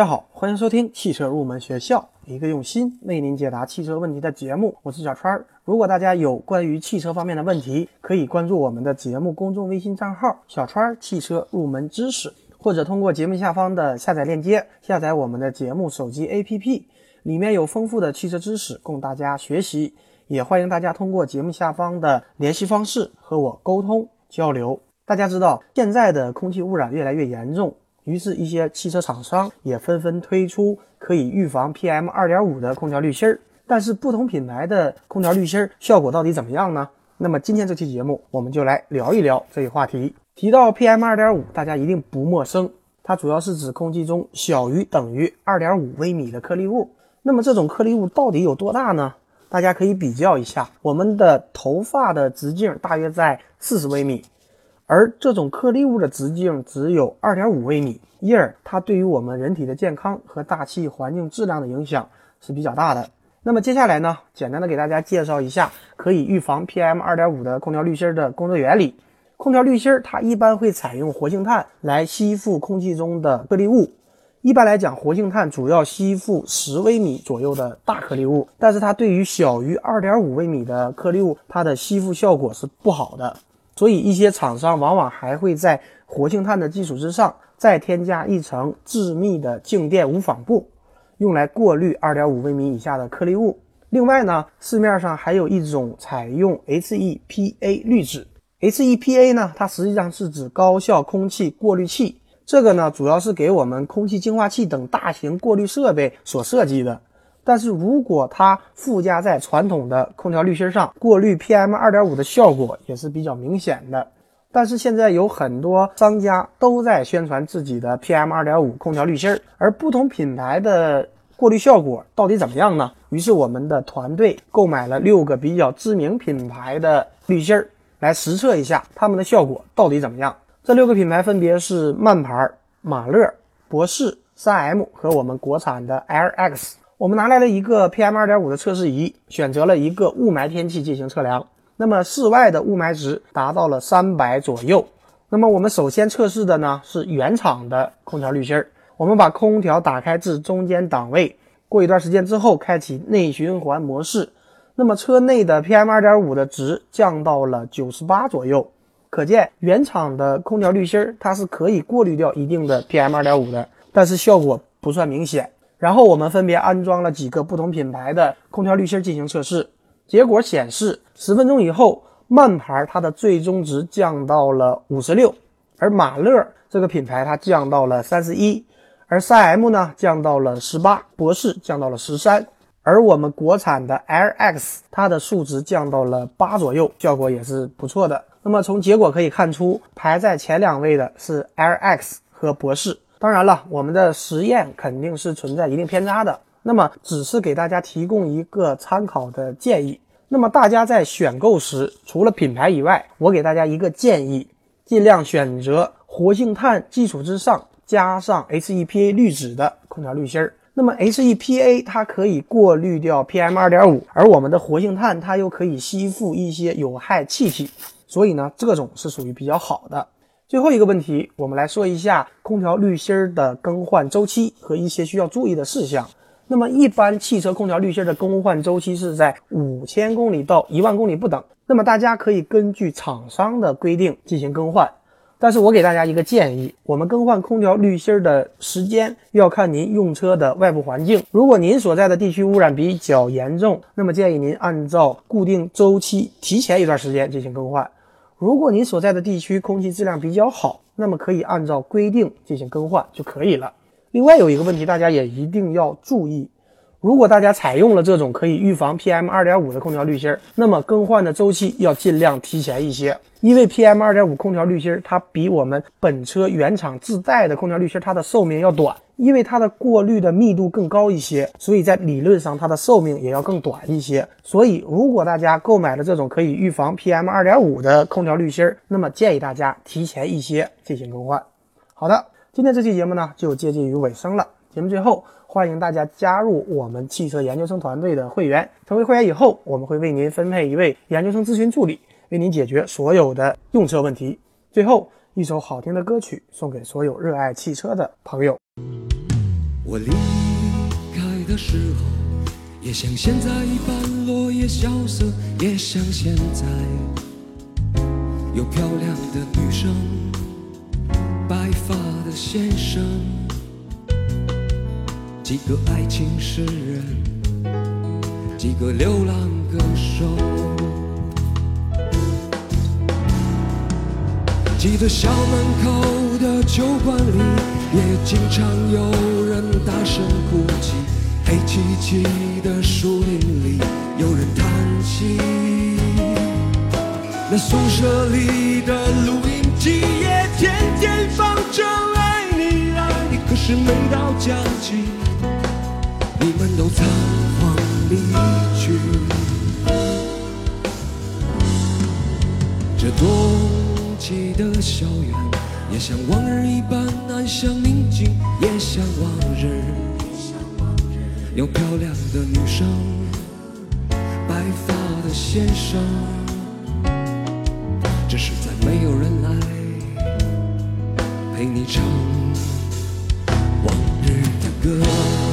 大家好，欢迎收听汽车入门学校，一个用心为您解答汽车问题的节目。我是小川儿。如果大家有关于汽车方面的问题，可以关注我们的节目公众微信账号“小川儿汽车入门知识”，或者通过节目下方的下载链接下载我们的节目手机 APP，里面有丰富的汽车知识供大家学习。也欢迎大家通过节目下方的联系方式和我沟通交流。大家知道，现在的空气污染越来越严重。于是，一些汽车厂商也纷纷推出可以预防 PM 二点五的空调滤芯儿。但是，不同品牌的空调滤芯儿效果到底怎么样呢？那么，今天这期节目我们就来聊一聊这一话题。提到 PM 二点五，大家一定不陌生，它主要是指空气中小于等于二点五微米的颗粒物。那么，这种颗粒物到底有多大呢？大家可以比较一下，我们的头发的直径大约在四十微米。而这种颗粒物的直径只有二点五微米，因而它对于我们人体的健康和大气环境质量的影响是比较大的。那么接下来呢，简单的给大家介绍一下可以预防 PM 二点五的空调滤芯的工作原理。空调滤芯它一般会采用活性炭来吸附空气中的颗粒物。一般来讲，活性炭主要吸附十微米左右的大颗粒物，但是它对于小于二点五微米的颗粒物，它的吸附效果是不好的。所以，一些厂商往往还会在活性炭的基础之上，再添加一层致密的静电无纺布，用来过滤2.5微米以下的颗粒物。另外呢，市面上还有一种采用 HEPA 滤纸。HEPA 呢，它实际上是指高效空气过滤器，这个呢，主要是给我们空气净化器等大型过滤设备所设计的。但是如果它附加在传统的空调滤芯上，过滤 PM 二点五的效果也是比较明显的。但是现在有很多商家都在宣传自己的 PM 二点五空调滤芯儿，而不同品牌的过滤效果到底怎么样呢？于是我们的团队购买了六个比较知名品牌的滤芯儿来实测一下它们的效果到底怎么样。这六个品牌分别是曼牌、马勒、博士、3M 和我们国产的 LX。我们拿来了一个 PM 二点五的测试仪，选择了一个雾霾天气进行测量。那么室外的雾霾值达到了三百左右。那么我们首先测试的呢是原厂的空调滤芯儿。我们把空调打开至中间档位，过一段时间之后开启内循环模式。那么车内的 PM 二点五的值降到了九十八左右。可见原厂的空调滤芯儿它是可以过滤掉一定的 PM 二点五的，但是效果不算明显。然后我们分别安装了几个不同品牌的空调滤芯进行测试，结果显示，十分钟以后，曼牌它的最终值降到了五十六，而马勒这个品牌它降到了三十一，而 3M 呢降到了十八，博士降到了十三，而我们国产的 LX 它的数值降到了八左右，效果也是不错的。那么从结果可以看出，排在前两位的是 LX 和博士。当然了，我们的实验肯定是存在一定偏差的，那么只是给大家提供一个参考的建议。那么大家在选购时，除了品牌以外，我给大家一个建议，尽量选择活性炭基础之上加上 HEPA 滤纸的空调滤芯儿。那么 HEPA 它可以过滤掉 PM 二点五，而我们的活性炭它又可以吸附一些有害气体，所以呢，这种是属于比较好的。最后一个问题，我们来说一下空调滤芯儿的更换周期和一些需要注意的事项。那么，一般汽车空调滤芯的更换周期是在五千公里到一万公里不等。那么，大家可以根据厂商的规定进行更换。但是我给大家一个建议，我们更换空调滤芯的时间要看您用车的外部环境。如果您所在的地区污染比较严重，那么建议您按照固定周期提前一段时间进行更换。如果你所在的地区空气质量比较好，那么可以按照规定进行更换就可以了。另外有一个问题，大家也一定要注意。如果大家采用了这种可以预防 PM 二点五的空调滤芯，那么更换的周期要尽量提前一些，因为 PM 二点五空调滤芯它比我们本车原厂自带的空调滤芯它的寿命要短，因为它的过滤的密度更高一些，所以在理论上它的寿命也要更短一些。所以如果大家购买了这种可以预防 PM 二点五的空调滤芯，那么建议大家提前一些进行更换。好的，今天这期节目呢就接近于尾声了，节目最后。欢迎大家加入我们汽车研究生团队的会员。成为会员以后，我们会为您分配一位研究生咨询助理，为您解决所有的用车问题。最后一首好听的歌曲送给所有热爱汽车的朋友。我离开的时候，也像现在一般落叶萧瑟，也像现在有漂亮的女生，白发的先生，几个爱情诗人，几个流浪歌手。记得校门口的酒馆里，也经常有人大声哭泣。黑漆漆的树林里，有人叹息。那宿舍里的录音机也天天放着爱你爱你，可是每到假期，们都仓皇离去。这冬季的校园，也像往日一般安详宁静，也像往日有漂亮的女生，白发的先生，只是再没有人来陪你唱往日的歌。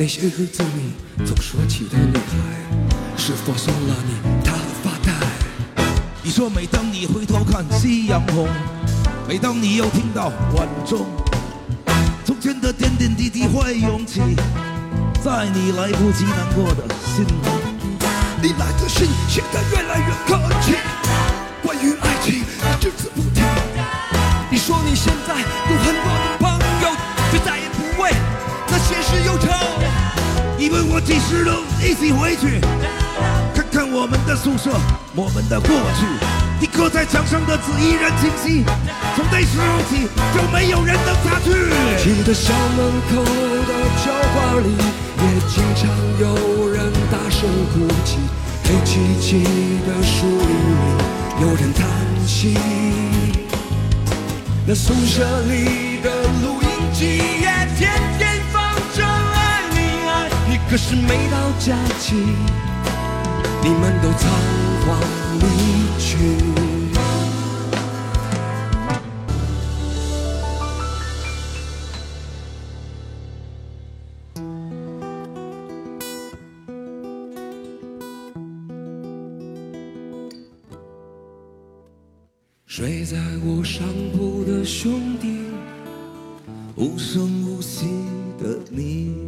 那些日子里总说起的女孩，是否送了你她的发带？你说每当你回头看夕阳红，每当你又听到晚钟，从前的点点滴滴会涌起，在你来不及难过的心里。你来的信写得越来越客气，关于爱情你只字不提。你说你现在有很多你问我几时能一起回去，看看我们的宿舍，我们的过去。你刻在墙上的字依然清晰，从那时候起就没有人能擦去。记得校门口的酒馆里，也经常有人大声哭泣。黑漆漆的树林里，有人叹息。那宿舍里的录音机也天天，是每到假期，你们都仓皇离去。睡在我上铺的兄弟，无声无息的你，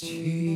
问起。